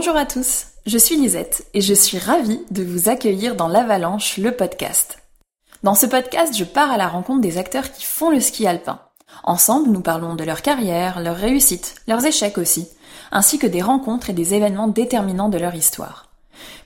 Bonjour à tous, je suis Lisette et je suis ravie de vous accueillir dans l'Avalanche, le podcast. Dans ce podcast, je pars à la rencontre des acteurs qui font le ski alpin. Ensemble, nous parlons de leur carrière, leurs réussites, leurs échecs aussi, ainsi que des rencontres et des événements déterminants de leur histoire.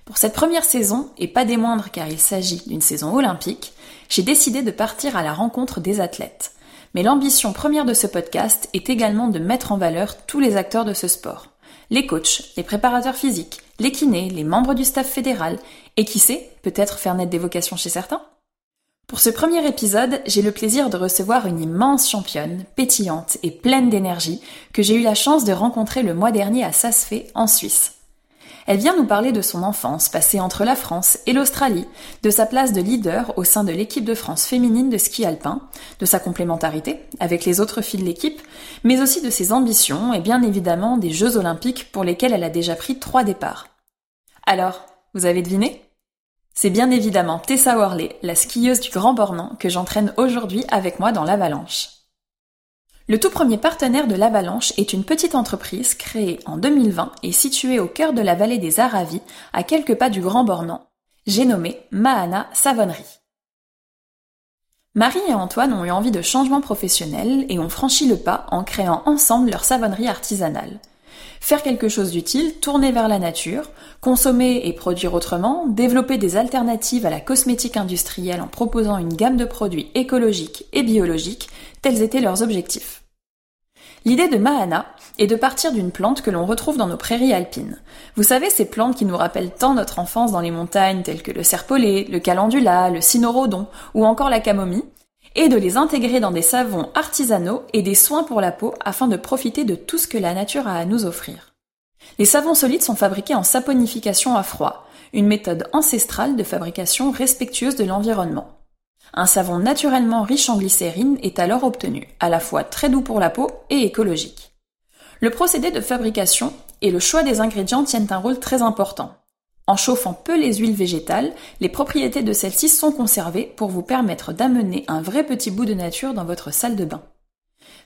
Pour cette première saison, et pas des moindres car il s'agit d'une saison olympique, j'ai décidé de partir à la rencontre des athlètes. Mais l'ambition première de ce podcast est également de mettre en valeur tous les acteurs de ce sport les coachs, les préparateurs physiques, les kinés, les membres du staff fédéral, et qui sait, peut-être faire naître des vocations chez certains Pour ce premier épisode, j'ai le plaisir de recevoir une immense championne, pétillante et pleine d'énergie, que j'ai eu la chance de rencontrer le mois dernier à Sasfé, en Suisse. Elle vient nous parler de son enfance passée entre la France et l'Australie, de sa place de leader au sein de l'équipe de France féminine de ski alpin, de sa complémentarité avec les autres filles de l'équipe, mais aussi de ses ambitions et bien évidemment des Jeux olympiques pour lesquels elle a déjà pris trois départs. Alors, vous avez deviné? C'est bien évidemment Tessa Worley, la skieuse du Grand Bornand, que j'entraîne aujourd'hui avec moi dans l'Avalanche. Le tout premier partenaire de l'Avalanche est une petite entreprise créée en 2020 et située au cœur de la vallée des Aravis, à quelques pas du Grand Bornand. J'ai nommé Mahana Savonnerie. Marie et Antoine ont eu envie de changement professionnel et ont franchi le pas en créant ensemble leur savonnerie artisanale. Faire quelque chose d'utile, tourner vers la nature, consommer et produire autrement, développer des alternatives à la cosmétique industrielle en proposant une gamme de produits écologiques et biologiques, tels étaient leurs objectifs. L'idée de Mahana est de partir d'une plante que l'on retrouve dans nos prairies alpines. Vous savez, ces plantes qui nous rappellent tant notre enfance dans les montagnes telles que le serpolet, le calendula, le cynorhodon ou encore la camomille, et de les intégrer dans des savons artisanaux et des soins pour la peau afin de profiter de tout ce que la nature a à nous offrir. Les savons solides sont fabriqués en saponification à froid, une méthode ancestrale de fabrication respectueuse de l'environnement. Un savon naturellement riche en glycérine est alors obtenu, à la fois très doux pour la peau et écologique. Le procédé de fabrication et le choix des ingrédients tiennent un rôle très important. En chauffant peu les huiles végétales, les propriétés de celles-ci sont conservées pour vous permettre d'amener un vrai petit bout de nature dans votre salle de bain.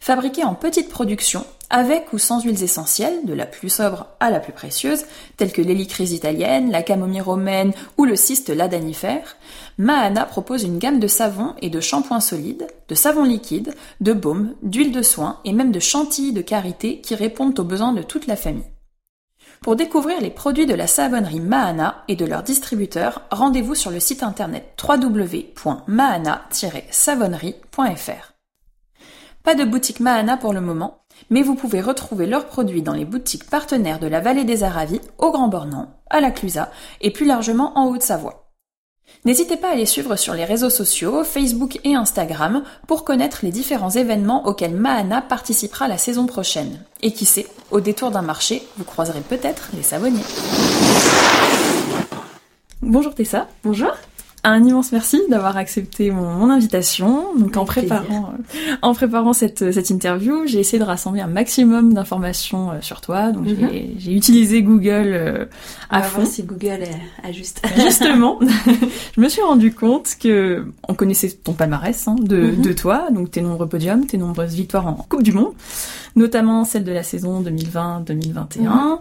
Fabriqué en petite production, avec ou sans huiles essentielles, de la plus sobre à la plus précieuse, telles que l'hélicrise italienne, la camomille romaine ou le cyste ladanifère, Mahana propose une gamme de savons et de shampoings solides, de savons liquides, de baumes, d'huile de soin et même de chantilly de karité qui répondent aux besoins de toute la famille. Pour découvrir les produits de la savonnerie Mahana et de leurs distributeurs, rendez-vous sur le site internet www.mahana-savonnerie.fr. Pas de boutique Mahana pour le moment, mais vous pouvez retrouver leurs produits dans les boutiques partenaires de la vallée des Aravis, au Grand Bornand, à la Clusaz et plus largement en Haute-Savoie. N'hésitez pas à les suivre sur les réseaux sociaux, Facebook et Instagram, pour connaître les différents événements auxquels Mahana participera la saison prochaine. Et qui sait, au détour d'un marché, vous croiserez peut-être les savonniers. Bonjour Tessa. Bonjour un immense merci d'avoir accepté mon, invitation. Donc en préparant, euh, en préparant cette, cette interview, j'ai essayé de rassembler un maximum d'informations euh, sur toi. Donc j'ai mhm. utilisé Google euh, à fond. Voir si Google est, juste. Justement, je me suis rendu compte que on connaissait ton palmarès hein, de, mhm. de toi, donc tes nombreux podiums, tes nombreuses victoires en Coupe du Monde, notamment celle de la saison 2020-2021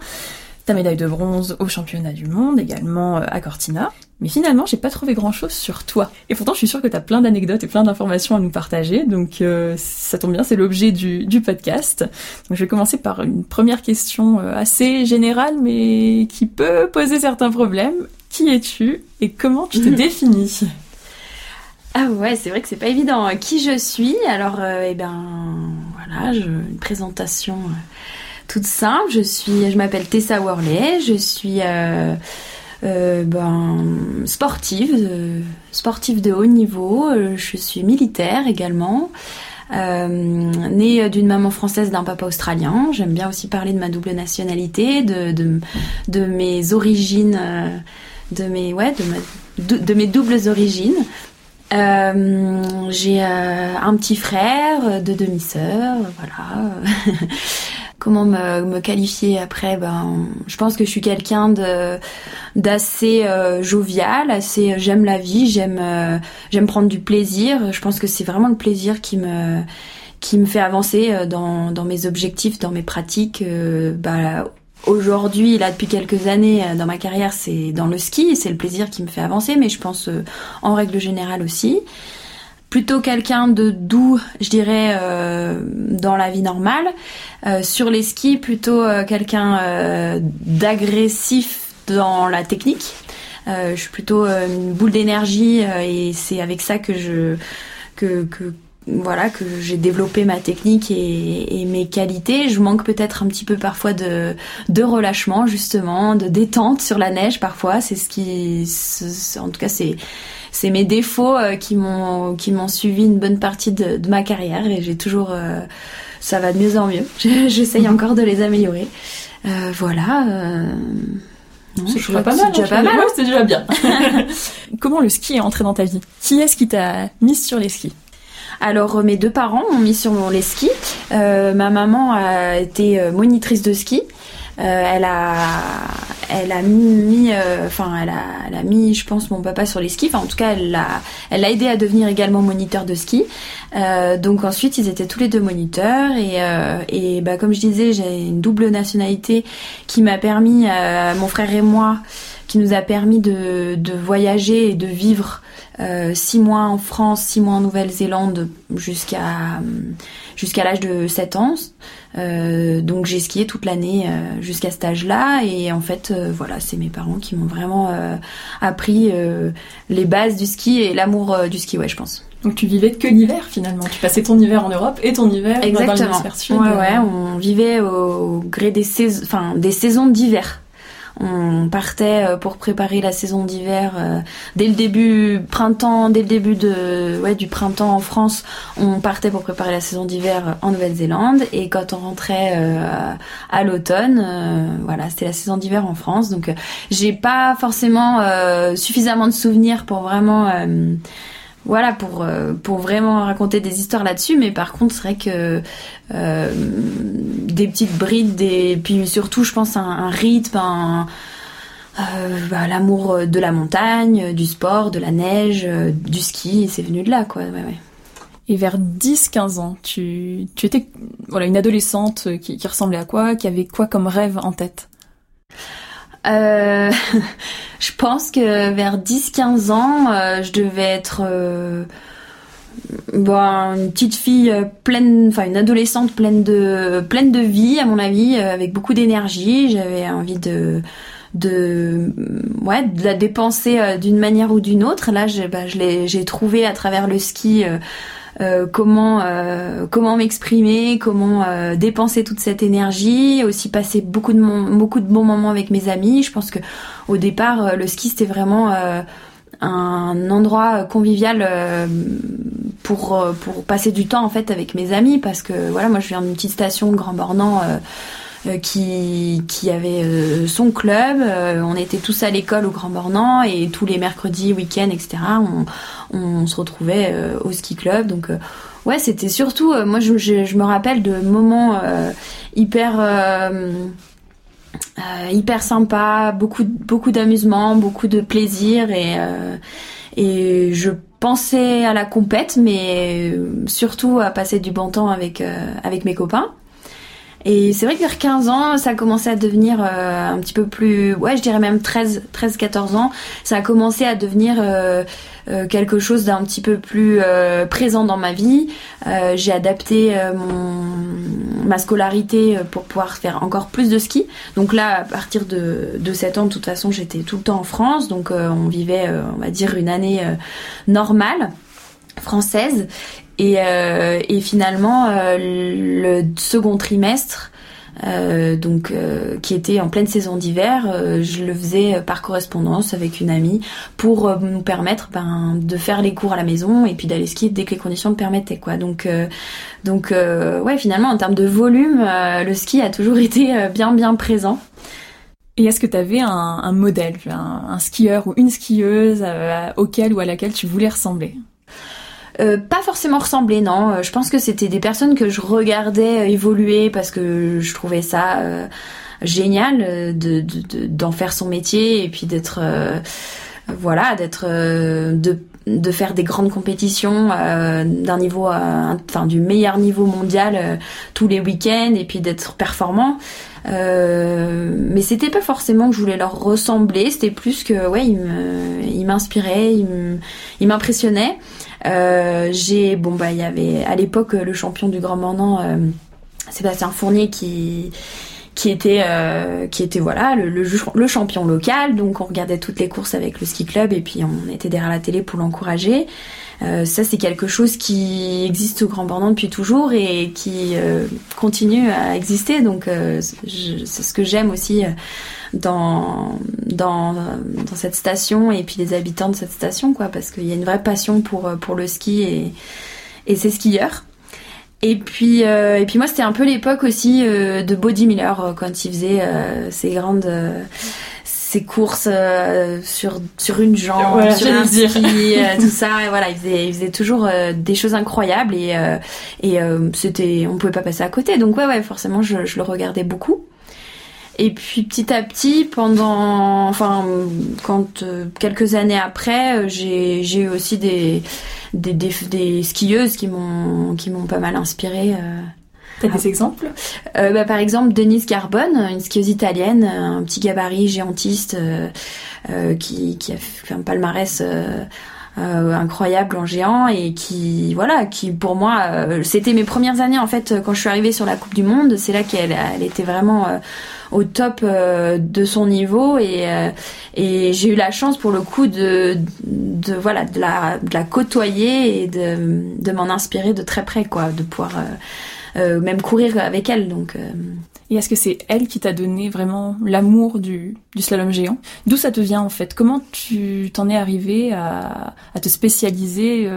ta médaille de bronze au championnat du monde, également euh, à Cortina. Mais finalement, j'ai pas trouvé grand chose sur toi. Et pourtant, je suis sûre que tu as plein d'anecdotes et plein d'informations à nous partager. Donc, euh, ça tombe bien, c'est l'objet du, du, podcast. Donc, je vais commencer par une première question euh, assez générale, mais qui peut poser certains problèmes. Qui es-tu et comment tu te définis? Ah ouais, c'est vrai que c'est pas évident. Qui je suis? Alors, eh ben, voilà, je, une présentation toute simple. Je suis, je m'appelle Tessa Worley. Je suis euh, euh, ben, sportive, euh, sportive de haut niveau. Je suis militaire également. née d'une maman française d'un papa australien. J'aime bien aussi parler de ma double nationalité, de, mes origines, de mes ouais, de, de, mes doubles origines. j'ai un petit frère, deux demi-sœurs, voilà. comment me, qualifier après ben je pense que je suis quelqu'un d'assez euh, jovial assez euh, j'aime la vie j'aime euh, j'aime prendre du plaisir. Je pense que c'est vraiment le plaisir qui me qui me fait avancer dans, dans mes objectifs dans mes pratiques bah, aujourd'hui, là depuis quelques années dans ma carrière, c'est dans le ski, c'est le plaisir qui me fait avancer, mais je pense en règle générale aussi plutôt quelqu'un de doux, je dirais, euh, dans la vie normale. Euh, sur les skis, plutôt euh, quelqu'un d'agressif dans la technique. je suis plutôt une boule d'énergie et c'est avec ça que je que, voilà que j'ai développé ma technique et, et, mes qualités. Je manque peut-être un petit peu parfois de, de relâchement justement, de détente sur la neige parfois. C'est ce qui, en tout cas, c'est c'est mes défauts euh, qui m'ont qui m'ont suivi une bonne partie de, ma carrière et j'ai toujours euh, ça va de mieux en mieux. J'essaye encore de les améliorer. Euh, voilà. c'est déjà pas mal. Déjà pas mal. C'est déjà bien. Comment le ski est entré dans ta vie? Qui est-ce qui t'a mise sur les skis? Alors mes deux parents m'ont mis sur les skis. ma maman a été monitrice de ski euh, elle a, elle a mis, euh, enfin, elle a, elle a mis, je pense, mon papa sur les skis. En tout cas, elle l'a, elle l'a aidé à devenir également moniteur de ski. Euh, donc ensuite, ils étaient tous les deux moniteurs et, et bah, comme je disais, j'ai une double nationalité qui m'a permis, mon frère et moi, qui nous a permis de, de voyager et de vivre euh, six mois en France, six mois en Nouvelle-Zélande jusqu'à jusqu'à l'âge de 7 ans. Euh, donc j'ai skié toute l'année euh, jusqu'à cet âge-là et en fait voilà c'est mes parents qui m'ont vraiment appris les bases du ski et l'amour du ski ouais je pense. Donc tu vivais que l'hiver finalement. Tu passais ton hiver en Europe et ton hiver Exactement. dans l'hémisphère Ouais ouais, on vivait au gré des saisons, enfin des saisons d'hiver. On partait euh, pour préparer la saison d'hiver euh, dès le début printemps, dès le début de ouais du printemps en France. On partait pour préparer la saison d'hiver en Nouvelle-Zélande et quand on rentrait euh, à l'automne, voilà, c'était la saison d'hiver en France. Donc j'ai pas forcément suffisamment de souvenirs pour vraiment voilà pour euh, pour vraiment raconter des histoires là-dessus mais par contre c'est vrai que euh, des petites brides des puis surtout je pense un, un rythme un, euh, bah, l'amour de la montagne du sport de la neige du ski c'est venu de là quoi ouais, ouais. Et vers 10-15 ans, tu, tu étais voilà une adolescente qui, qui ressemblait à quoi Qui avait quoi comme rêve en tête? Euh, je pense que vers 10-15 ans, euh, je devais être euh, bon, une petite fille pleine, enfin une adolescente pleine de pleine de vie à mon avis, avec beaucoup d'énergie. J'avais envie de de ouais de la dépenser d'une manière ou d'une autre. Là, j'ai bah, j'ai trouvé à travers le ski euh, comment euh, comment m'exprimer, comment euh, dépenser toute cette énergie, aussi passer beaucoup de beaucoup de bons moments avec mes amis. Je pense que au départ le ski c'était vraiment un endroit convivial pour pour passer du temps en fait avec mes amis parce que voilà moi je viens d'une petite station Grand Bornand qui, qui avait euh, son club. Euh, on était tous à l'école au Grand Bornand et tous les mercredis, week-ends, etc. On, on se retrouvait au ski club. Donc ouais, c'était surtout, moi je, je, me rappelle de moments hyper hyper sympa, beaucoup beaucoup d'amusement, beaucoup de plaisir et et je pensais à la compète, mais surtout à passer du bon temps avec avec mes copains. Et c'est vrai que vers 15 ans, ça a commencé à devenir euh, un petit peu plus, ouais, je dirais même 13, 13, 14 ans, ça a commencé à devenir euh, euh, quelque chose d'un petit peu plus présent dans ma vie. j'ai adapté ma scolarité pour pouvoir faire encore plus de ski. Donc là, à partir de, de 7 ans, de toute façon, j'étais tout le temps en France, donc on vivait, on va dire, une année normale française et, euh, et finalement, euh, le second trimestre, euh, donc euh, qui était en pleine saison d'hiver, euh, je le faisais par correspondance avec une amie pour euh, nous permettre ben, de faire les cours à la maison et puis d'aller skier dès que les conditions le permettaient quoi. Donc donc ouais finalement en termes de volume, le ski a toujours été bien bien présent. Et est-ce que tu avais un, un modèle, un, skieur ou une skieuse auquel ou à laquelle tu voulais ressembler? Euh, pas forcément ressembler, non. Euh, je pense que c'était des personnes que je regardais euh, évoluer parce que je trouvais ça génial de, d'en faire son métier et puis d'être voilà d'être de de faire des grandes compétitions d'un niveau, enfin du meilleur niveau mondial tous les week-ends et puis d'être performant. mais c'était pas forcément que je voulais leur ressembler, c'était plus que ouais, ils m'inspiraient, ils m'impressionnaient. J'ai bon bah il y avait à l'époque le champion du Grand Mornan Sébastien Fournier qui qui était euh, qui était voilà le, le, champion local. Donc on regardait toutes les courses avec le ski club et puis on était derrière la télé pour l'encourager. Euh, ça c'est quelque chose qui existe au Grand Bornand depuis toujours et qui euh, continue à exister. Donc c'est ce que j'aime aussi dans, dans dans cette station et puis les habitants de cette station quoi parce qu'il y a une vraie passion pour pour le ski et et ses skieurs et puis, euh, et puis moi, c'était un peu l'époque aussi euh, de Body Miller euh, quand il faisait ces grandes, ces courses sur sur une jambe, sur un ski, tout ça. Et voilà, il faisait, il faisait toujours des choses incroyables et et c'était, on pouvait pas passer à côté. Donc ouais, ouais, forcément, je, je le regardais beaucoup. Et puis petit à petit, pendant, enfin, quand quelques années après, j'ai j'ai eu aussi des des, des, skieuses qui m'ont qui m'ont pas mal inspiré. Euh. T'as des exemples? Euh, bah, Par exemple, Denise Carbone, une skieuse italienne, un petit gabarit géantiste euh, qui, qui a fait un palmarès incroyable en géant et qui, voilà, qui pour moi, c'était mes premières années en fait quand je suis arrivée sur la Coupe du Monde. C'est là qu'elle elle était vraiment au top euh, de son niveau et, euh, j'ai eu la chance pour le coup de, voilà de la, côtoyer et de, m'en inspirer de très près quoi de pouvoir euh, même courir avec elle donc et est-ce que c'est elle qui t'a donné vraiment l'amour du, du slalom géant? D'où ça te vient en fait? Comment tu t'en es arrivé à, à te spécialiser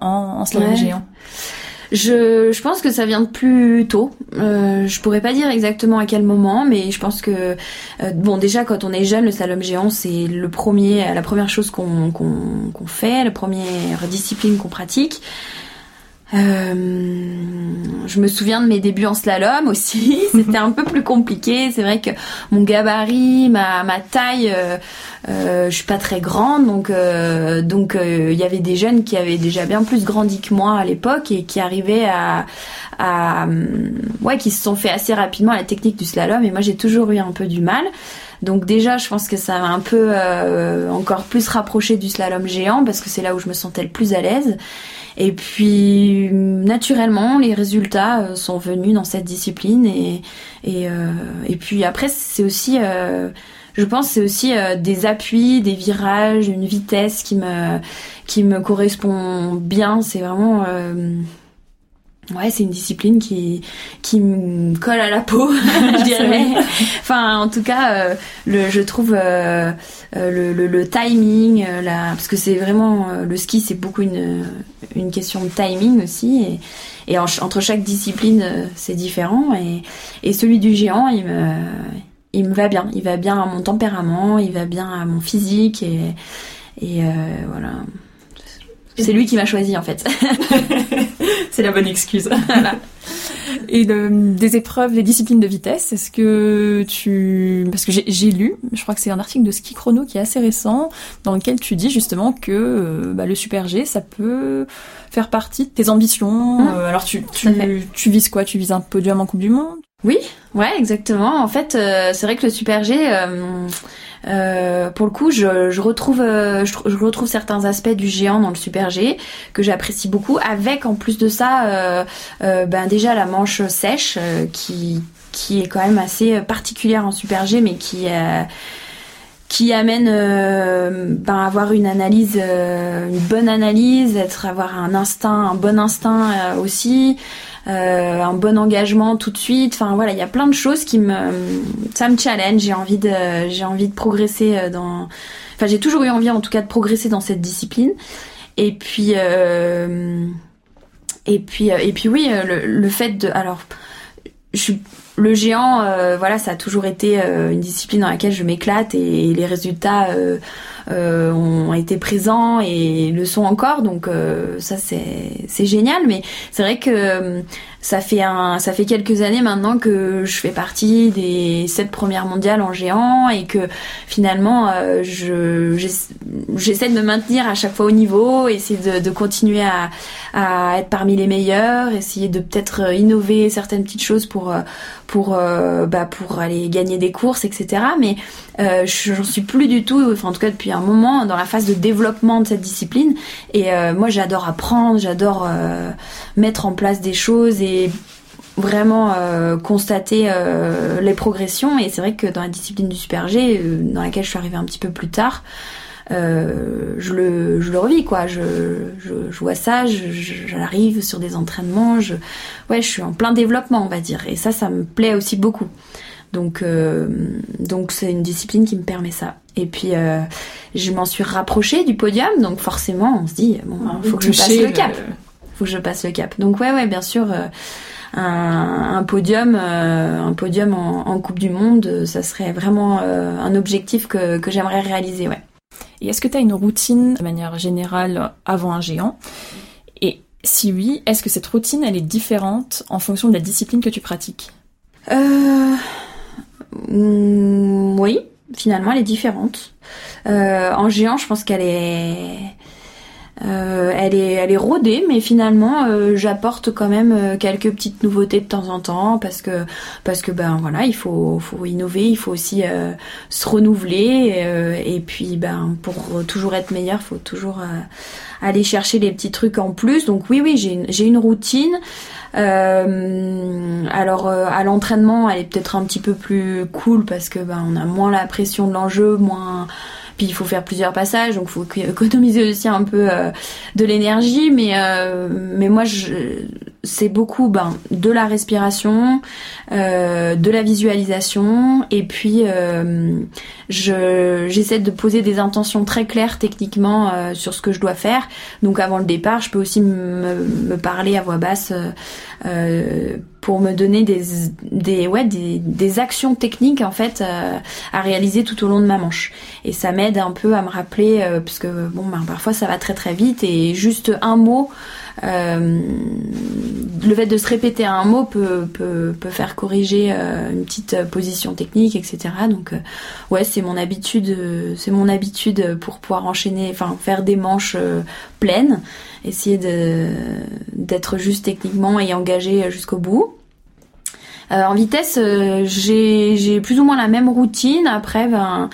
en, en slalom géant? Je, je pense que ça vient de plus tôt. Euh, je pourrais pas dire exactement à quel moment, mais je pense que euh, bon déjà quand on est jeune, le slalom géant c'est le premier, la première chose qu'on qu'on qu'on fait, la première discipline qu'on pratique. Euh, je me souviens de mes débuts en slalom aussi. C'était un peu plus compliqué. C'est vrai que mon gabarit, ma, ma taille, euh, euh je suis pas très grande, donc euh, donc euh, il y avait des jeunes qui avaient déjà bien plus grandi que moi à l'époque et qui arrivaient à, à ouais qui se sont fait assez rapidement à la technique du slalom. Et moi j'ai toujours eu un peu du mal. Donc déjà, je pense que ça m'a un peu encore plus rapproché du slalom géant parce que c'est là où je me sentais le plus à l'aise. Et puis naturellement, les résultats euh, sont venus dans cette discipline et et, euh, et puis après c'est aussi euh, je pense c'est aussi des appuis, des virages, une vitesse qui me qui me correspond bien. C'est vraiment Ouais, c'est une discipline qui qui me colle à la peau, je dirais. enfin, en tout cas, le, je trouve le, le, le, timing, la, parce que c'est vraiment le ski, c'est beaucoup une une question de timing aussi. Et, et entre chaque discipline, euh, c'est différent. Et, et celui du géant, il me, il me va bien. Il va bien à mon tempérament, il va bien à mon physique. Et, et euh, voilà. C'est lui qui m'a choisi en fait. c'est la bonne excuse. voilà. Et des épreuves, des disciplines de vitesse, est-ce que tu... Parce que j'ai lu, je crois que c'est un article de Ski Chrono qui est assez récent, dans lequel tu dis justement que euh, bah, le Super G, ça peut faire partie de tes ambitions. Mmh. Euh, alors tu, tu, tu, vises quoi? Tu vises un podium en Coupe du Monde? Oui, ouais, exactement. En fait, euh, c'est vrai que le Super G... Euh, pour le coup, je, je retrouve, euh, je, retrouve certains aspects du géant dans le Super G que j'apprécie beaucoup. Avec en plus de ça, euh, euh ben déjà la manche sèche qui qui est quand même assez particulière en Super G, mais qui qui amène ben, avoir une analyse, une bonne analyse, être avoir un instinct, un bon instinct aussi. Euh, un bon engagement tout de suite. Enfin voilà, il y a plein de choses qui me, ça me challenge. J'ai envie de, j'ai envie de progresser euh, dans. Enfin, j'ai toujours eu envie, en tout cas, de progresser dans cette discipline. Et puis, euh, et puis, et puis oui, le, le fait de, alors, je le géant, euh, voilà, ça a toujours été euh, une discipline dans laquelle je m'éclate et, les résultats euh, ont été présents et le sont encore. Donc ça, c'est génial. Mais c'est vrai que ça fait un, ça fait quelques années maintenant que je fais partie des sept premières mondiales en géant et que finalement euh, je j'essaie de me maintenir à chaque fois au niveau, essayer de, de continuer à, à être parmi les meilleurs, essayer de peut-être innover certaines petites choses pour pour euh, bah pour aller gagner des courses, etc. Mais euh, j'en suis plus du tout, enfin en tout cas depuis un moment, dans la phase de développement de cette discipline. Et euh, moi j'adore apprendre, j'adore euh, mettre en place des choses et vraiment euh, constater euh, les progressions. Et c'est vrai que dans la discipline du super G euh, dans laquelle je suis arrivée un petit peu plus tard je le je le revis quoi. Je, je, je vois ça j'arrive sur des entraînements je ouais je suis en plein développement on va dire. Et ça ça me plaît aussi beaucoup donc donc c'est une discipline qui me permet ça. Et puis je m'en suis rapprochée du podium donc forcément on se dit bon ah, faut que je passe le cap. Faut que je passe le cap. Donc ouais ouais bien sûr un, podium, euh, un podium en, Coupe du Monde, ça serait vraiment euh, un objectif que, j'aimerais réaliser, ouais. Et est-ce que tu as une routine de manière générale avant un géant? Et si oui, est-ce que cette routine, elle est différente en fonction de la discipline que tu pratiques? Euh, mm, Oui, finalement, elle est différente. en géant, je pense qu'elle est euh, elle est, elle est rodée, mais finalement, euh, j'apporte quand même euh, quelques petites nouveautés de temps en temps parce que, parce que ben voilà, il faut, faut innover, il faut aussi se renouveler et puis ben pour toujours être meilleur, faut toujours aller chercher les petits trucs en plus. Donc oui, oui, j'ai une, une routine. alors à l'entraînement, elle est peut-être un petit peu plus cool parce que ben on a moins la pression de l'enjeu, moins puis il faut faire plusieurs passages, donc il faut économiser aussi un peu euh, de l'énergie. Mais euh, mais moi, c'est beaucoup ben, de la respiration, euh, de la visualisation, et puis je j'essaie de poser des intentions très claires techniquement sur ce que je dois faire. Donc avant le départ, je peux aussi me, parler à voix basse pour me donner des, des, ouais, des, des actions techniques en fait euh, à réaliser tout au long de ma manche. Et ça m'aide un peu à me rappeler, euh, parce que bon, ben, parfois ça va très très vite et juste un mot, euh, le fait de se répéter un mot peut, peut, peut faire corriger une petite position technique, etc. Donc ouais, c'est mon habitude, c'est mon habitude pour pouvoir enchaîner, enfin faire des manches pleines, essayer d'être juste techniquement et engagé jusqu'au bout. Euh, en vitesse, euh, j'ai plus ou moins la même routine. Après, ben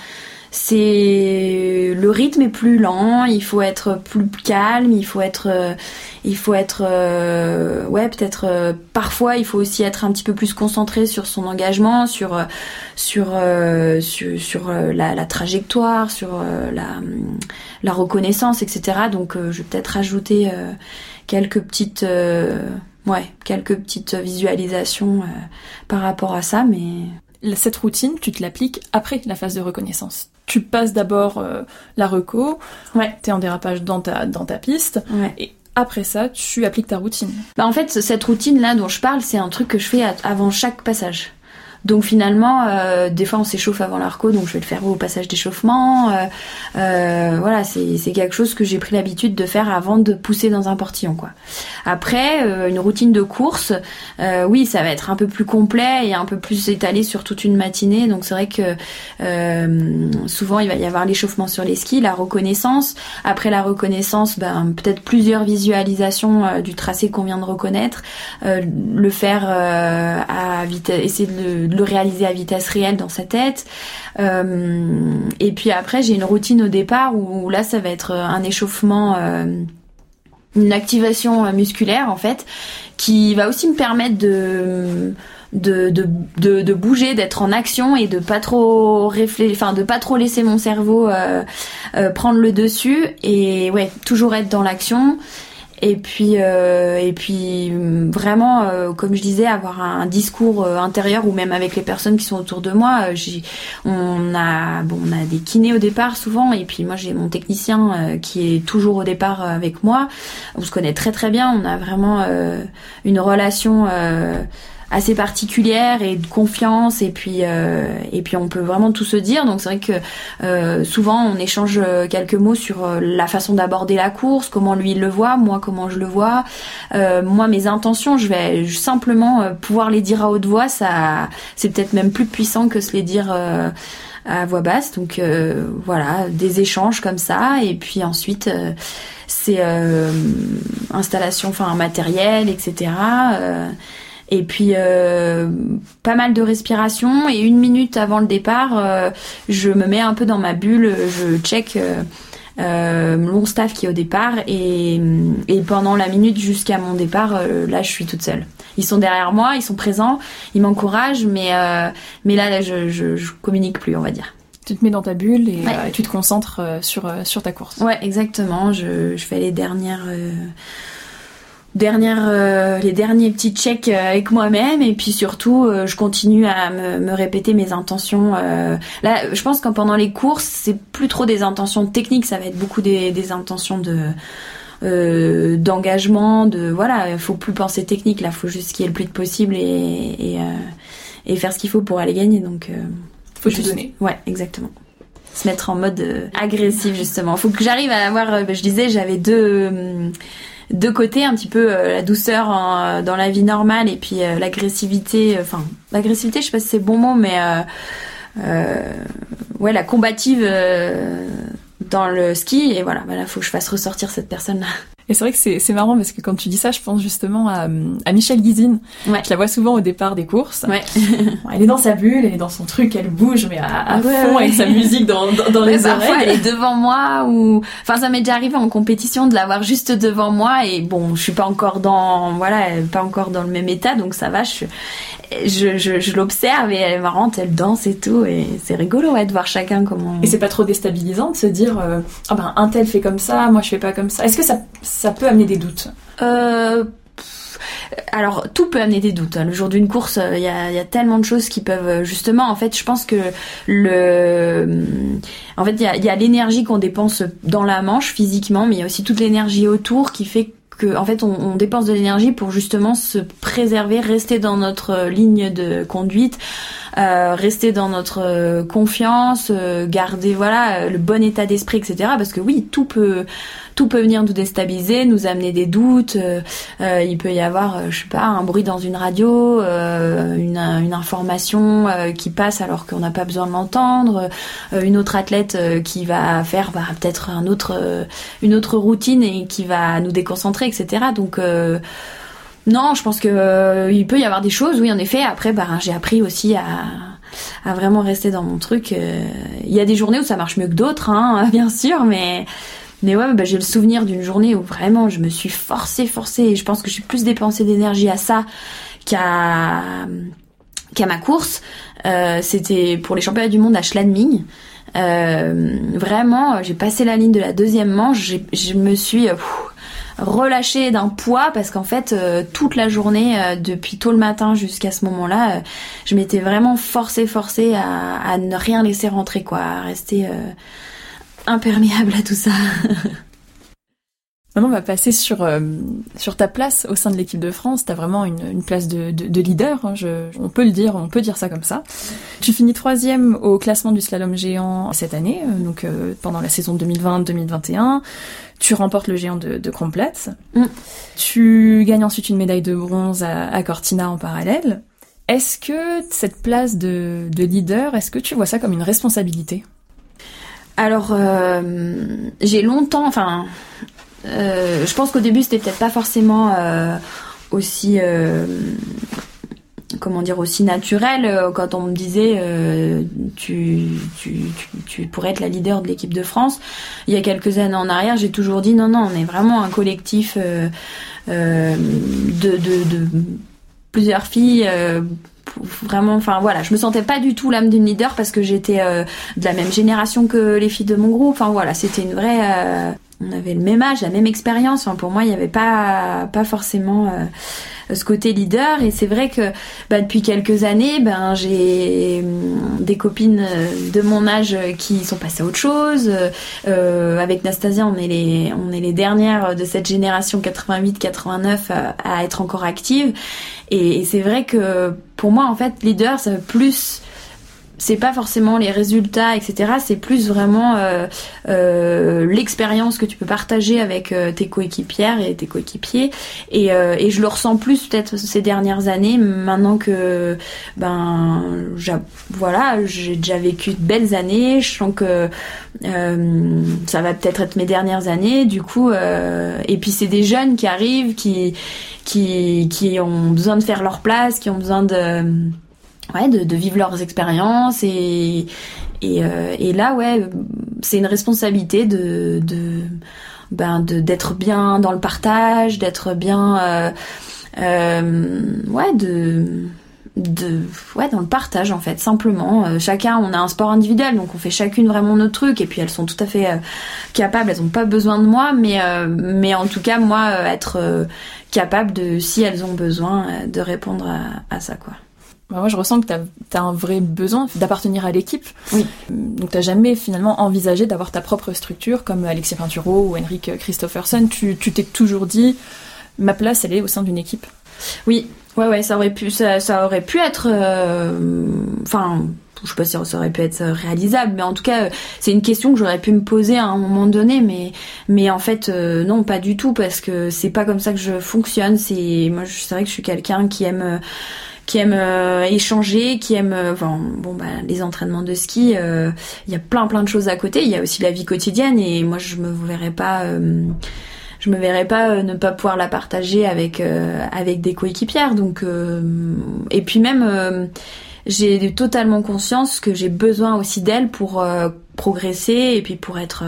c'est le rythme est plus lent, il faut être plus calme, il faut être euh, il faut être ouais peut-être parfois il faut aussi être un petit peu plus concentré sur son engagement, sur sur sur, sur la, la, trajectoire, sur la la reconnaissance, etc. Donc je vais peut-être rajouter quelques petites ouais, quelques petites visualisations euh, par rapport à ça, mais cette routine, tu te l'appliques après la phase de reconnaissance. Tu passes d'abord euh, la reco, ouais. t'es en dérapage dans ta, dans ta piste, ouais. et après ça, tu appliques ta routine. Bah en fait, cette routine-là dont je parle, c'est un truc que je fais avant chaque passage. Donc finalement, euh, des fois on s'échauffe avant l'arco, donc je vais le faire au passage d'échauffement. Euh, euh, voilà, c'est quelque chose que j'ai pris l'habitude de faire avant de pousser dans un portillon. Quoi. Après, une routine de course, oui, ça va être un peu plus complet et un peu plus étalé sur toute une matinée. Donc c'est vrai que souvent il va y avoir l'échauffement sur les skis, la reconnaissance. Après la reconnaissance, ben, peut-être plusieurs visualisations du tracé qu'on vient de reconnaître, le faire à vitesse, essayer de le réaliser à vitesse réelle dans sa tête. Euh, et puis après, j'ai une routine au départ où, là, ça va être un échauffement, euh, une activation musculaire en fait, qui va aussi me permettre de de, bouger, d'être en action et de pas trop réfléchir, enfin de pas trop laisser mon cerveau euh, prendre le dessus et ouais toujours être dans l'action et puis euh, et puis vraiment euh, comme je disais avoir un discours euh, intérieur ou même avec les personnes qui sont autour de moi on a bon on a des kinés au départ souvent. Et puis moi j'ai mon technicien qui est toujours au départ avec moi. On se connaît très très bien. On a vraiment une relation assez particulière et de confiance et puis euh, et puis on peut vraiment tout se dire. Donc c'est vrai que euh, souvent on échange quelques mots sur la façon d'aborder la course comment lui il le voit moi comment je le vois. Moi mes intentions je vais simplement pouvoir les dire à haute voix ça c'est peut-être même plus puissant que se les dire à voix basse. Donc voilà des échanges comme ça et puis ensuite c'est installation enfin matériel etc et puis euh, pas mal de respiration et une minute avant le départ, euh, je me mets un peu dans ma bulle, je check euh, mon staff qui est au départ et, et pendant la minute jusqu'à mon départ, là je suis toute seule. Ils sont derrière moi, ils sont présents, ils m'encouragent, mais mais là, je, je, je communique plus, on va dire tu te mets dans ta bulle et tu te concentres sur, sur ta course. Ouais, exactement. Je, je fais les dernières dernière, euh, les derniers petits checks euh, avec moi-même et puis surtout euh, je continue à me, me, répéter mes intentions. là, je pense que pendant les courses, c'est plus trop des intentions techniques, ça va être beaucoup des, des intentions de d'engagement, de voilà, il faut plus penser technique là, faut juste qu'il y ait le plus de possible et et, et faire ce qu'il faut pour aller gagner. Donc faut juste donner. Ouais, exactement se mettre en mode agressif justement. Faut que j'arrive à avoir, je disais, j'avais deux deux côtés, un petit peu euh, la douceur dans la vie normale et puis euh, l'agressivité. Enfin, l'agressivité, je sais pas si c'est bon mot, mais euh, ouais, la combative dans le ski. Et voilà, bah là, faut que je fasse ressortir cette personne-là. Et c'est vrai que c'est marrant parce que quand tu dis ça, je pense justement à, à Michelle Guizine. Ouais. Je la vois souvent au départ des courses. Ouais. elle est dans sa bulle, elle est dans son truc, elle bouge mais à, fond avec sa musique dans, dans, dans les oreilles. Parfois, elle est devant moi ou, enfin, ça m'est déjà arrivé en compétition de l'avoir juste devant moi et bon, je suis pas encore dans, voilà, pas encore dans le même état, donc ça va. Je, je, je, je l'observe et elle est marrante, elle danse et tout et c'est rigolo ouais, de voir chacun comment. Et c'est pas trop déstabilisant de se dire, euh, ah ben un tel fait comme ça, moi je fais pas comme ça. Est-ce que ça ça peut amener des doutes euh, alors tout peut amener des doutes. Hein. Le jour d'une course, il y a, y a, tellement de choses qui peuvent euh, justement. En fait, je pense que le, en fait, il y a, l'énergie qu'on dépense dans la manche physiquement, mais il y a aussi toute l'énergie autour qui fait que en fait on, on dépense de l'énergie pour justement se préserver, rester dans notre ligne de conduite, euh, rester dans notre euh, confiance, euh, garder voilà le bon état d'esprit, etc. Parce que oui, tout peut tout peut venir nous déstabiliser, nous amener des doutes. il peut y avoir, je sais pas, un bruit dans une radio, une, une, information qui passe alors qu'on n'a pas besoin de l'entendre, une autre athlète qui va faire bah, peut-être un autre une autre routine et qui va nous déconcentrer, etc. Donc non, je pense que euh, il peut y avoir des choses, oui, en effet. Après, bah, j'ai appris aussi à, vraiment rester dans mon truc. Euh, il y a des journées où ça marche mieux que d'autres, hein, bien sûr, mais mais ouais, bah, j'ai le souvenir d'une journée où vraiment je me suis forcée, forcée, et je pense que j'ai plus dépensé d'énergie à ça qu'à ma course. Euh, C'était pour les championnats du monde à Schladming. Vraiment, j'ai passé la ligne de la deuxième manche, je me suis relâcher d'un poids parce qu'en fait euh, toute la journée euh, depuis tôt le matin jusqu'à ce moment-là euh, je m'étais vraiment forcée forcée à, à, ne rien laisser rentrer quoi à rester imperméable à tout ça Maintenant, on va passer sur euh, sur ta place au sein de l'équipe de France. T'as vraiment une, une place de, de, de leader. Hein, je, on peut le dire, on peut dire ça comme ça. Tu finis troisième au classement du slalom géant cette année, euh, donc euh, pendant la saison 2020-2021. Tu remportes le géant de, de Kronplatz. Mm. Tu gagnes ensuite une médaille de bronze à, à Cortina en parallèle. Est-ce que cette place de, de leader, est-ce que tu vois ça comme une responsabilité? Alors, euh, j'ai longtemps, enfin, euh, je pense qu'au début, c'était peut-être pas forcément euh, aussi euh, comment dire aussi naturel quand on me disait tu, pourrais être la leader de l'équipe de France. Il y a quelques années en arrière, j'ai toujours dit non non, on est vraiment un collectif de, plusieurs filles vraiment enfin voilà je me sentais pas du tout l'âme d'une leader parce que j'étais de la même génération que les filles de mon groupe enfin voilà c'était une vraie on avait le même âge, la même expérience. Pour moi, il n'y avait pas pas forcément euh, ce côté leader. Et c'est vrai que bah, depuis quelques années, ben j'ai hum, des copines euh, de mon âge qui sont passées à autre chose. Euh, avec Nastasia, on est les on est les dernières de cette génération 88-89 à, être encore actives. Et, et c'est vrai que pour moi, en fait, leader, ça veut plus c'est pas forcément les résultats, etc. C'est plus vraiment euh, euh, l'expérience que tu peux partager avec euh, tes coéquipières et tes coéquipiers. Et, et je le ressens plus peut-être ces dernières années, maintenant que ben voilà, j'ai déjà vécu de belles années. Je sens que ça va peut-être être mes dernières années. Du coup, et puis c'est des jeunes qui arrivent, qui qui qui ont besoin de faire leur place, qui ont besoin de ouais, de, de, vivre leurs expériences et et, euh, et là ouais c'est une responsabilité de de ben d'être bien dans le partage d'être bien euh, euh, ouais de de ouais dans le partage en fait simplement. Euh, chacun on a un sport individuel donc on fait chacune vraiment notre truc et puis elles sont tout à fait euh, capables. Elles ont pas besoin de moi mais mais en tout cas moi être capable de si elles ont besoin de répondre à, à ça quoi bah, moi, je ressens que tu as, un vrai besoin d'appartenir à l'équipe. Oui. Donc, tu jamais finalement envisagé d'avoir ta propre structure comme Alexis Pinturo ou Henrik Christopherson. Tu t'es toujours dit, ma place, elle est au sein d'une équipe. Oui, ouais, ouais, ça aurait pu, ça, aurait pu être, euh, enfin. je sais pas si ça aurait pu être réalisable, mais en tout cas, c'est une question que j'aurais pu me poser à un moment donné, mais mais en fait euh, non, pas du tout parce que c'est pas comme ça que je fonctionne. C'est moi, c'est vrai que je suis quelqu'un qui aime qui aime euh, échanger, qui aime euh, enfin, bon bah les entraînements de ski, euh, il y a plein plein de choses à côté. Il y a aussi la vie quotidienne et moi je me verrais pas je me verrais pas ne pas pouvoir la partager avec avec des coéquipières. Donc et puis même j'ai totalement conscience que j'ai besoin aussi d'elles pour progresser et puis pour être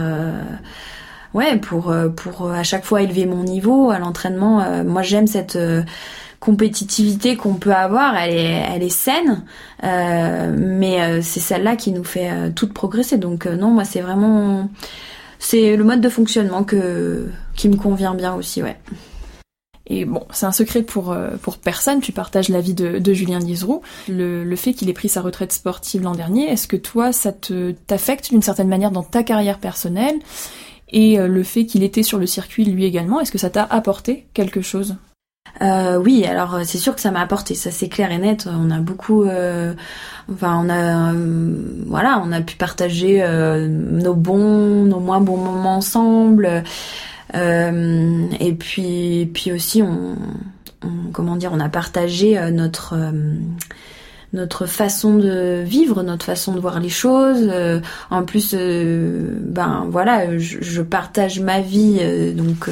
ouais pour pour à chaque fois élever mon niveau à l'entraînement. moi j'aime cette compétitivité qu'on peut avoir, elle est, elle est saine, euh, mais euh, c'est celle-là qui nous fait euh, toutes progresser. Donc non, moi c'est vraiment c'est le mode de fonctionnement que qui me convient bien aussi, ouais. Et bon, c'est un secret pour, pour personne, tu partages l'avis de, de Julien Liseroux. Le, le fait qu'il ait pris sa retraite sportive l'an dernier, est-ce que toi, ça te t'affecte d'une certaine manière dans ta carrière personnelle? Et le fait qu'il était sur le circuit lui également, est-ce que ça t'a apporté quelque chose? Euh, oui, alors euh, c'est sûr que ça m'a apporté, ça c'est clair et net. On a beaucoup, euh, enfin on a, voilà, on a pu partager nos bons, nos moins bons moments ensemble. et puis, puis aussi on, comment dire, on a partagé notre notre façon de vivre, notre façon de voir les choses. en plus, ben voilà, je, partage ma vie donc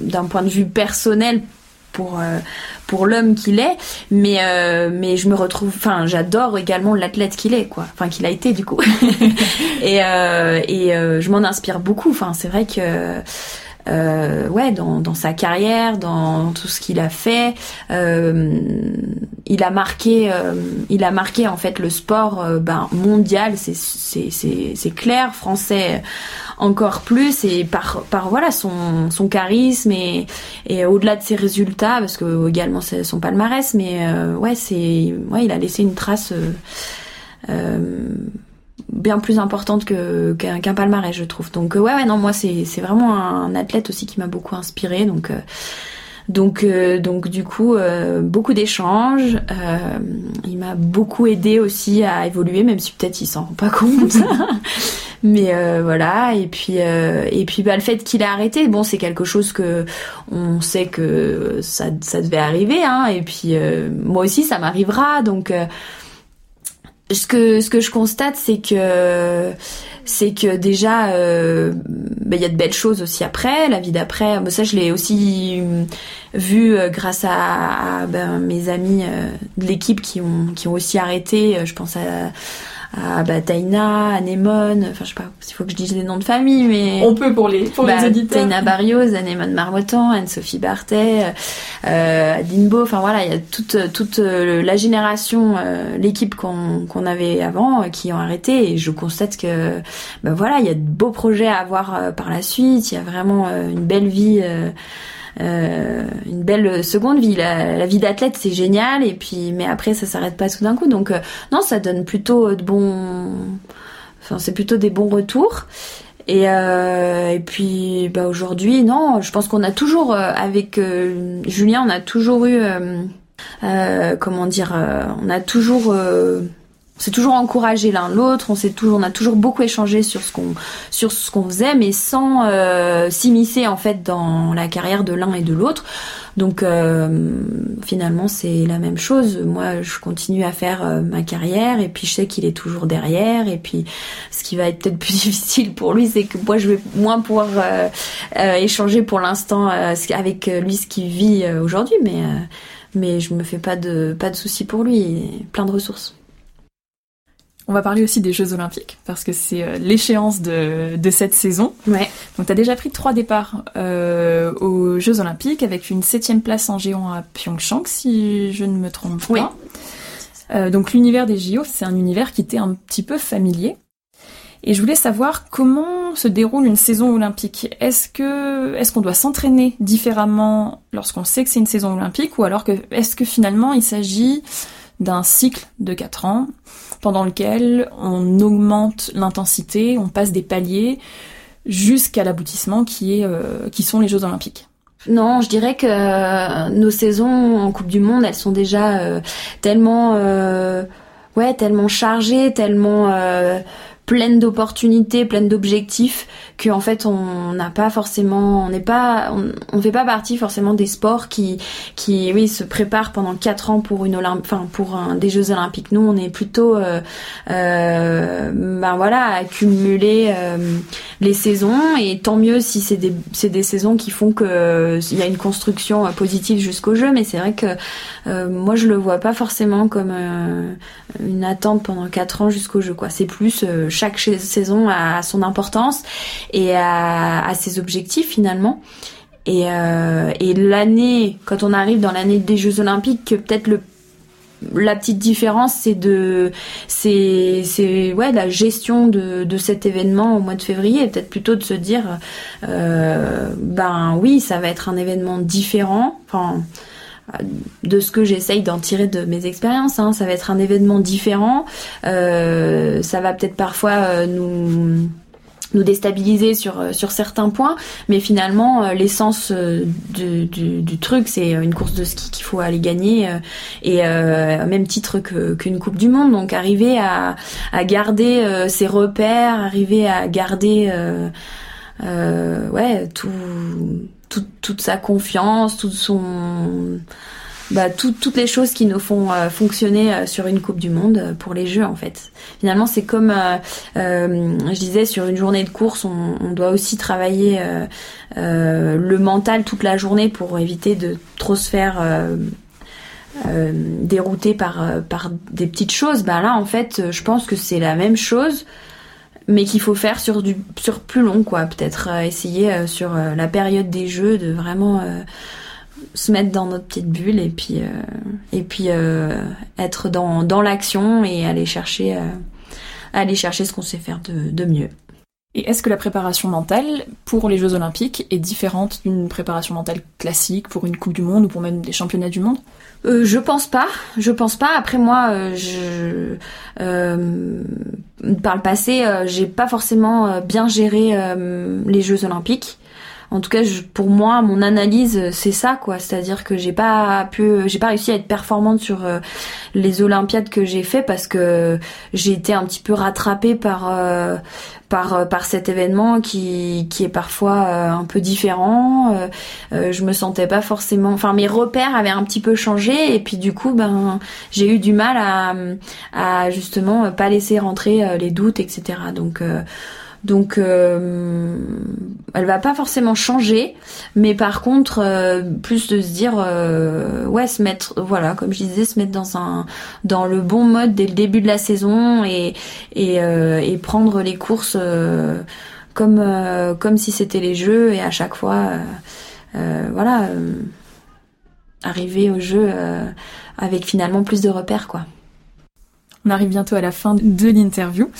d'un point de vue personnel pour euh, pour l'homme qu'il est mais euh, mais je me retrouve enfin j'adore également l'athlète qu'il est quoi. Enfin qu'il a été du coup. Et euh, et je m'en inspire beaucoup. Enfin c'est vrai que euh, ouais, dans, dans, sa carrière, dans tout ce qu'il a fait, euh, il a marqué, euh, il a marqué en fait le sport ben, mondial, c'est clair, français encore plus et par par voilà son son charisme et et au-delà de ses résultats parce que également c'est son palmarès, mais ouais c'est ouais il a laissé une trace. Euh, bien plus importante que qu'un palmarès je trouve. Donc ouais ouais non moi c'est c'est vraiment un athlète aussi qui m'a beaucoup inspiré. Donc euh, donc euh, donc du coup euh, beaucoup d'échanges. Il m'a beaucoup aidé aussi à évoluer même si peut-être il s'en rend pas compte. Mais voilà. Et puis et puis bah le fait qu'il a arrêté bon c'est quelque chose que on sait que ça ça devait arriver hein. Et puis moi aussi ça m'arrivera. Donc ce que ce que je constate c'est que c'est que déjà euh, bah, il y a de belles choses aussi après la vie d'après. Ça je l'ai aussi vu euh, grâce à, ben, mes amis euh, de l'équipe qui ont qui ont aussi arrêté je pense à à bah, Taina, Anémone, enfin je sais pas s'il faut que je dise les noms de famille, mais on peut pour les pour les bah, auditeurs. Taina Barrios, Anémone Marmottan, Anne-Sophie Bartet, euh, Adinbo, enfin voilà, il y a toute toute la génération, l'équipe qu'on qu'on avait avant qui ont arrêté et je constate que bah voilà, il y a de beaux projets à avoir par la suite, il y a vraiment une belle vie. Euh, une belle seconde vie. La, vie d'athlète c'est génial et puis mais après ça s'arrête pas tout d'un coup. Donc euh, non, ça donne plutôt de bons, enfin c'est plutôt des bons retours. Et, euh, et puis bah aujourd'hui non, je pense qu'on a toujours avec Julien, on a toujours eu comment dire, on a toujours s'est toujours encouragé l'un l'autre, on s'est toujours, on a toujours beaucoup échangé sur ce qu'on sur ce qu'on faisait, mais sans euh, s'immiscer en fait dans la carrière de l'un et de l'autre. Donc euh, finalement c'est la même chose. Moi je continue à faire euh, ma carrière et puis je sais qu'il est toujours derrière et puis ce qui va être peut-être plus difficile pour lui c'est que moi je vais moins pouvoir échanger pour l'instant avec lui ce qu'il vit aujourd'hui, mais mais je me fais pas de pas de soucis pour lui, plein de ressources. On va parler aussi des Jeux Olympiques, parce que c'est euh, l'échéance de, cette saison. Ouais. Donc tu as déjà pris trois départs euh, aux Jeux Olympiques, avec une septième place en géant à Pyeongchang, si je ne me trompe pas. Euh, donc l'univers des JO, c'est un univers qui était un petit peu familier. Et je voulais savoir comment se déroule une saison olympique. Est-ce que est-ce qu'on doit s'entraîner différemment lorsqu'on sait que c'est une saison olympique ou alors que est-ce que finalement il s'agit d'un cycle de 4 ans? Pendant lequel on augmente l'intensité, on passe des paliers jusqu'à l'aboutissement qui est euh, qui sont les Jeux Olympiques. Non, je dirais que euh, nos saisons en Coupe du Monde, elles sont déjà euh, tellement ouais, tellement chargées, tellement pleine d'opportunités, pleine d'objectifs, que en fait on n'a pas forcément, on n'est pas, on, fait pas partie forcément des sports qui, qui, oui, se préparent pendant quatre ans pour une enfin pour des Jeux Olympiques. Nous, on est plutôt, euh, euh, ben voilà, accumuler euh, les saisons et tant mieux si c'est des, c'est des saisons qui font que il y a une construction positive jusqu'au jeu. Mais c'est vrai que moi je le vois pas forcément comme une attente pendant quatre ans jusqu'au jeu. C'est plus chaque saison a son importance et a, ses objectifs finalement. Et, euh, et l'année, quand on arrive dans l'année des Jeux Olympiques, peut-être le la petite différence c'est de c'est ouais la gestion de, de cet événement au mois de février peut-être plutôt de se dire euh, ben oui ça va être un événement différent de ce que j'essaye d'en tirer de mes expériences. Hein. Ça va être un événement différent. Euh, ça va peut-être parfois euh, nous nous déstabiliser sur euh, sur certains points mais finalement l'essence du, du, truc c'est une course de ski qu'il faut aller gagner et au même titre que qu'une coupe du monde donc arriver à, à garder ses repères arriver à garder ouais tout toute sa confiance, toute son bah, toutes les choses qui nous font euh, fonctionner euh, sur une Coupe du Monde euh, pour les Jeux en fait. Finalement, c'est comme je disais sur une journée de course, on, on doit aussi travailler le mental toute la journée pour éviter de trop se faire dérouter par par des petites choses. Bah là, en fait, je pense que c'est la même chose mais qu'il faut faire sur du sur plus long quoi peut-être euh, essayer euh, sur euh, la période des jeux de vraiment se mettre dans notre petite bulle et puis et puis être dans, dans l'action et aller chercher aller chercher ce qu'on sait faire de, de mieux. Et est-ce que la préparation mentale pour les Jeux Olympiques est différente d'une préparation mentale classique pour une Coupe du Monde ou pour même des championnats du monde? Euh, Je pense pas. Je pense pas. Après moi, euh, je, euh, par le passé, euh, j'ai pas forcément bien géré les Jeux Olympiques en tout cas pour moi mon analyse c'est ça quoi. C'est-à-dire que j'ai pas pu j'ai pas réussi à être performante sur euh, les olympiades que j'ai fait parce que j'ai été un petit peu rattrapée par euh, par euh, par cet événement qui qui est parfois un peu différent. Je me sentais pas forcément enfin mes repères avaient un petit peu changé et puis du coup ben j'ai eu du mal à à justement pas laisser rentrer les doutes etc donc Donc, euh, elle va pas forcément changer, mais par contre, euh, plus de se dire, euh, ouais, se mettre, voilà, comme je disais, se mettre dans un, dans le bon mode dès le début de la saison et et, et prendre les courses comme comme si c'était les jeux et à chaque fois, voilà, arriver au jeu avec finalement plus de repères, quoi. On arrive bientôt à la fin de l'interview.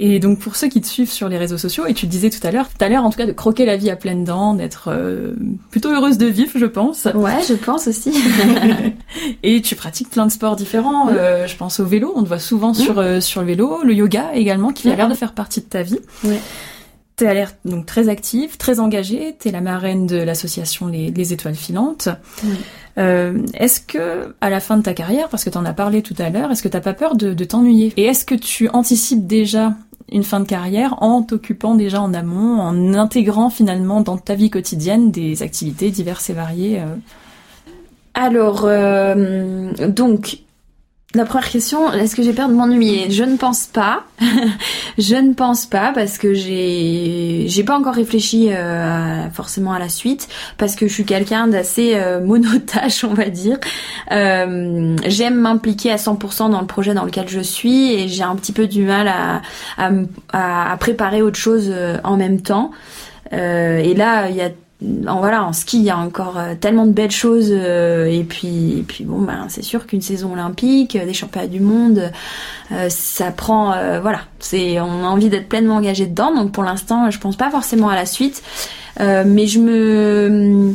Et donc pour ceux qui te suivent sur les réseaux sociaux, et tu disais tout à l'heure, tu as l'air en tout cas de croquer la vie à pleines dents, d'être euh, plutôt heureuse de vivre, je pense. Ouais, je pense aussi. et tu pratiques plein de sports différents. Euh, je pense au vélo, on te voit souvent sur euh, sur le vélo, le yoga également, qui a l'air de faire partie de ta vie. Ouais. Tu as l'air donc très active, très engagée. Tu es la marraine de l'association les, les, Étoiles Filantes. Euh, est-ce que, à la fin de ta carrière, parce que tu en as parlé tout à l'heure, est-ce que t'as pas peur de, de t'ennuyer? Et est-ce que tu anticipes déjà une fin de carrière en t'occupant déjà en amont, en intégrant finalement dans ta vie quotidienne des activités diverses et variées euh. Alors, euh, donc, la première question, est-ce que j'ai peur de m'ennuyer? Je ne pense pas. je ne pense pas parce que j'ai j'ai pas encore réfléchi euh, forcément à la suite parce que je suis quelqu'un d'assez euh, monotache, on va dire. Euh, j'aime m'impliquer à 100% dans le projet dans lequel je suis et j'ai un petit peu du mal à à, à préparer autre chose en même temps. et là, il y a en voilà en ski il y a encore euh, tellement de belles choses euh, et puis et puis bon ben c'est sûr qu'une saison olympique des championnats du monde euh, ça prend voilà c'est on a envie d'être pleinement engagé dedans donc pour l'instant je pense pas forcément à la suite mais je me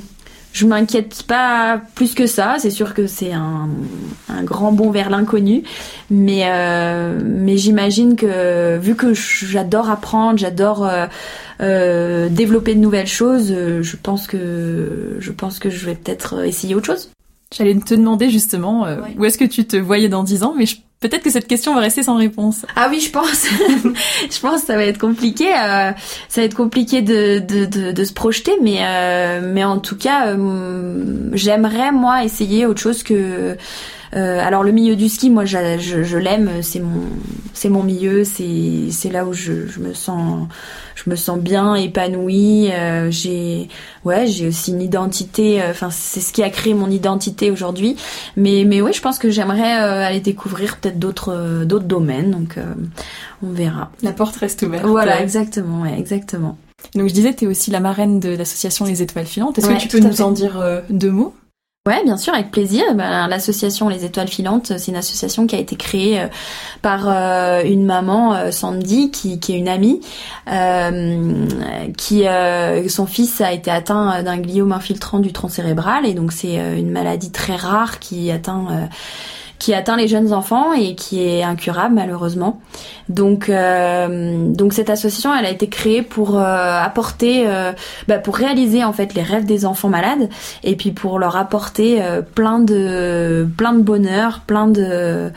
je m'inquiète pas plus que ça. C'est sûr que c'est un, un, grand bond vers l'inconnu, mais euh, mais j'imagine que vu que j'adore apprendre, j'adore euh, euh, développer de nouvelles choses, je pense que je pense que je vais peut-être essayer autre chose. J'allais te demander justement où est-ce que tu te voyais dans dix ans, mais je Peut-être que cette question va rester sans réponse. Ah oui, je pense. je pense que ça va être compliqué. Euh, ça va être compliqué de, de, de, se projeter, mais euh, mais en tout cas, euh, j'aimerais moi essayer autre chose que euh, alors le milieu du ski, moi je, je, l'aime, c'est mon c'est mon milieu, c'est c'est là où je, je, me sens je me sens bien épanouie. Euh, j'ai ouais j'ai aussi une identité. Euh, enfin c'est ce qui a créé mon identité aujourd'hui. Mais mais ouais je pense que j'aimerais aller découvrir peut-être d'autres d'autres domaines. Donc on verra. La porte reste ouverte. Voilà exactement ouais exactement. Donc je disais, tu es aussi la marraine de l'association Les Étoiles Filantes. Est-ce que tu peux nous en dire deux mots? Ouais, bien sûr, avec plaisir. Ben, l'association Les Étoiles Filantes, c'est une association qui a été créée euh, par euh, une maman, euh, Sandy, qui, qui, est une amie, qui son fils a été atteint d'un gliome infiltrant du tronc cérébral, et donc c'est une maladie très rare qui atteint qui atteint les jeunes enfants et qui est incurable malheureusement. Donc, euh, donc cette association, elle a été créée pour euh, apporter, euh, bah, pour réaliser en fait les rêves des enfants malades et puis pour leur apporter plein de, plein de bonheur, plein de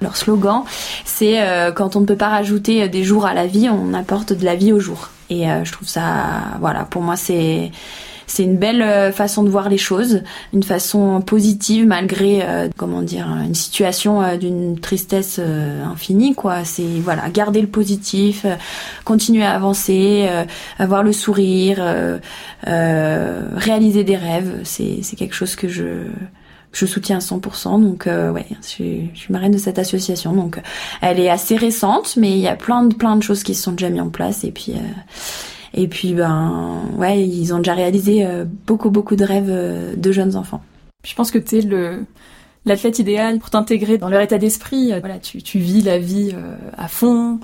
leur slogan, c'est quand on ne peut pas rajouter des jours à la vie, on apporte de la vie au jour. Et je trouve ça, voilà, pour moi c'est c'est une belle euh, façon de voir les choses, une façon positive malgré euh, comment dire une situation euh, d'une tristesse infinie quoi. C'est voilà, garder le positif, continuer à avancer, avoir le sourire, réaliser des rêves, c'est c'est quelque chose que je je soutiens à 100%. Donc ouais, je suis, je suis, marraine de cette association. Donc elle est assez récente, mais il y a plein de plein de choses qui se sont déjà mises en place. Et puis et puis, ben, ouais, ils ont déjà réalisé euh, beaucoup, beaucoup de rêves euh, de jeunes enfants. Je pense que tu es le l'athlète idéal pour t'intégrer dans leur état d'esprit. Euh, voilà, tu, tu vis la vie à fond.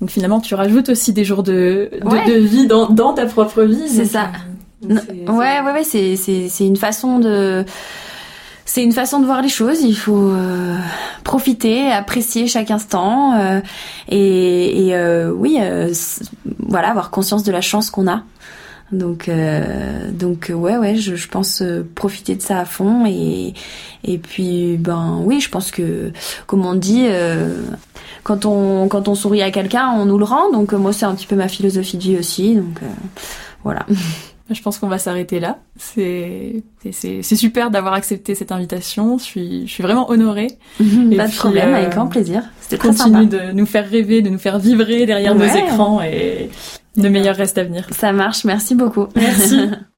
Donc finalement, tu rajoutes aussi des jours de, de, vie dans, dans ta propre vie. C'est ça. ouais, ouais, ouais, c'est, c'est, c'est une façon de c'est une façon de voir les choses. Il faut euh, profiter, apprécier chaque instant euh, et, euh, oui, voilà, avoir conscience de la chance qu'on a. Donc, donc ouais, ouais, je, je, pense profiter de ça à fond et et puis ben oui, je pense que comme on dit, quand on quand on sourit à quelqu'un, on nous le rend. Donc moi, c'est un petit peu ma philosophie de vie aussi. Donc voilà. Je pense qu'on va s'arrêter là. C'est super d'avoir accepté cette invitation. Je suis je suis vraiment honorée. Pas de problème, avec grand plaisir. C'était très sympa. Continue de nous faire rêver, de nous faire vivrer derrière nos écrans et de meilleurs restes à venir. Ça marche. Merci beaucoup. Merci.